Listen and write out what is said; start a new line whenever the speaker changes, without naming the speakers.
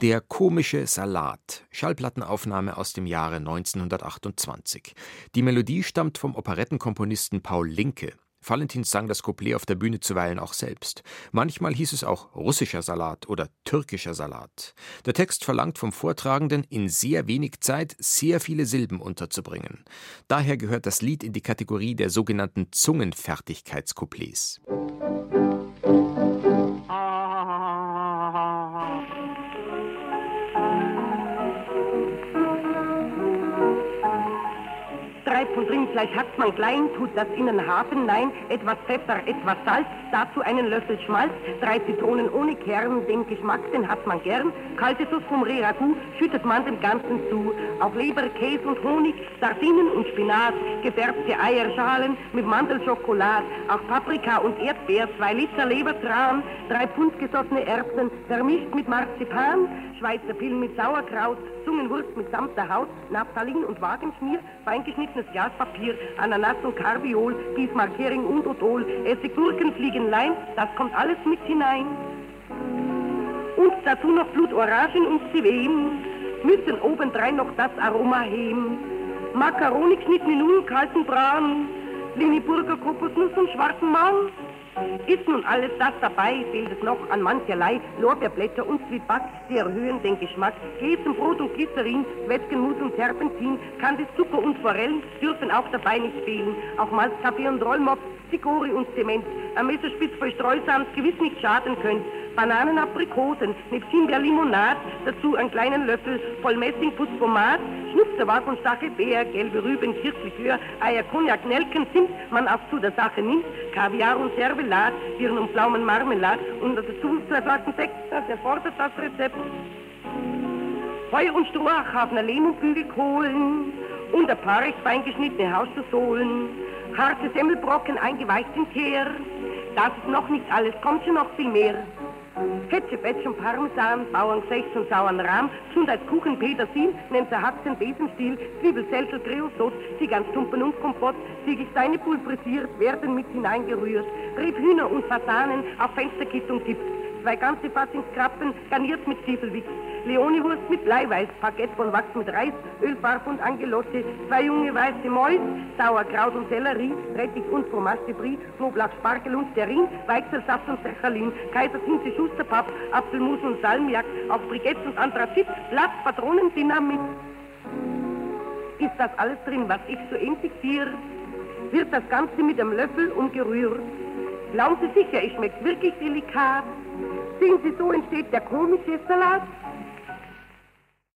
Der komische Salat. Schallplattenaufnahme aus dem Jahre 1928. Die Melodie stammt vom Operettenkomponisten Paul Linke. Valentin sang das Couplet auf der Bühne zuweilen auch selbst. Manchmal hieß es auch russischer Salat oder türkischer Salat. Der Text verlangt vom Vortragenden, in sehr wenig Zeit sehr viele Silben unterzubringen. Daher gehört das Lied in die Kategorie der sogenannten Zungenfertigkeitscouplets.
Pfund Rindfleisch hat man klein, tut das in den Hafen, nein, etwas Pfeffer, etwas Salz, dazu einen Löffel Schmalz, drei Zitronen ohne Kern, den Geschmack, den hat man gern, kalte Sauce vom Reragu schüttet man dem Ganzen zu, auch Leber, Käse und Honig, Sardinen und Spinat, gefärbte Eierschalen mit Mandelschokolade, auch Paprika und Erdbeer, zwei Liter Lebertran, drei Pfund gesottene Erbsen, vermischt mit Marzipan, Schweizer Pillen mit Sauerkraut, Zungenwurst mit samter Haut, Naphthalin und Wagenschmier, feingeschnittenes Glaspapier, Ananas und Karbiol, Bismarck, Hering und Odol, Essig, Gurken, Fliegenlein, das kommt alles mit hinein. Und dazu noch Blutorangen und Ziveen, müssen obendrein noch das Aroma heben. Makaroni geschnittene Nudeln, kalten Braten, Liniburger, Kokosnuss und schwarzen Maul. Ist nun alles das dabei, fehlt es noch an mancherlei Lorbeerblätter und Zwieback, die erhöhen den Geschmack. Käse, Brot und Glycerin, Zwetschgenmus und Serpentin, Kandis, Zucker und Forellen dürfen auch dabei nicht fehlen. Auch Malz, Kaffee und Rollmops, Zigori und Zement, ein Messerspitz voll Streusams gewiss nicht schaden könnt. Bananen, Aprikosen, mit Himbeer-Limonade, dazu einen kleinen Löffel voll Messingputzpomat, Schnupftabak und Stachelbeer, gelbe Rüben, Kirschlikör, Eier, Cognac, Nelken, Zimt, man auch zu der Sache nimmt, Kaviar und Servelat, Birnen und Pflaumen, Marmelade und dazu zwei Flaschen Sekt, das erfordert das Rezept. Feuer und Stroh, Hafner Lehm und Bügelkohlen und ein paar recht fein geschnittene Hauszusohlen, harte Semmelbrocken eingeweicht in Teer. Das ist noch nicht alles, kommt schon noch viel mehr. Ketchup, Etsch Parmesan, Bauerngesächt und sauren Rahm, als Kuchen, Petersil, nehmt erhackten Besenstiel, Zwiebelzeltel, Creosote, Zieganstumpen und Kompott, Ziegelsteine pulverisiert, werden mit hineingerührt, Rebhühner und Fasanen auf Fensterkittung tippt, zwei ganze Fassungskrappen garniert mit Zwiebelwichs, Leoniwurst mit Bleiweiß, Baguette von Wachs mit Reis, Ölfarb und Angelotte, zwei junge weiße Mäus, Sauerkraut und Sellerie, Rettich und Fromaste Brie, Knoblauch, Spargel und Sterin, Weichselsaft und Serchalin, Kaisertinte, Schusterpapp, Apfelmus und Salmiak, auf Briketten und Anthrazit, Blatt, Patronen, Dynamit. Ist das alles drin, was ich so infiziere? Wird das Ganze mit einem Löffel umgerührt? Glauben Sie sicher, es schmeckt wirklich delikat? Sehen Sie, so entsteht der komische Salat.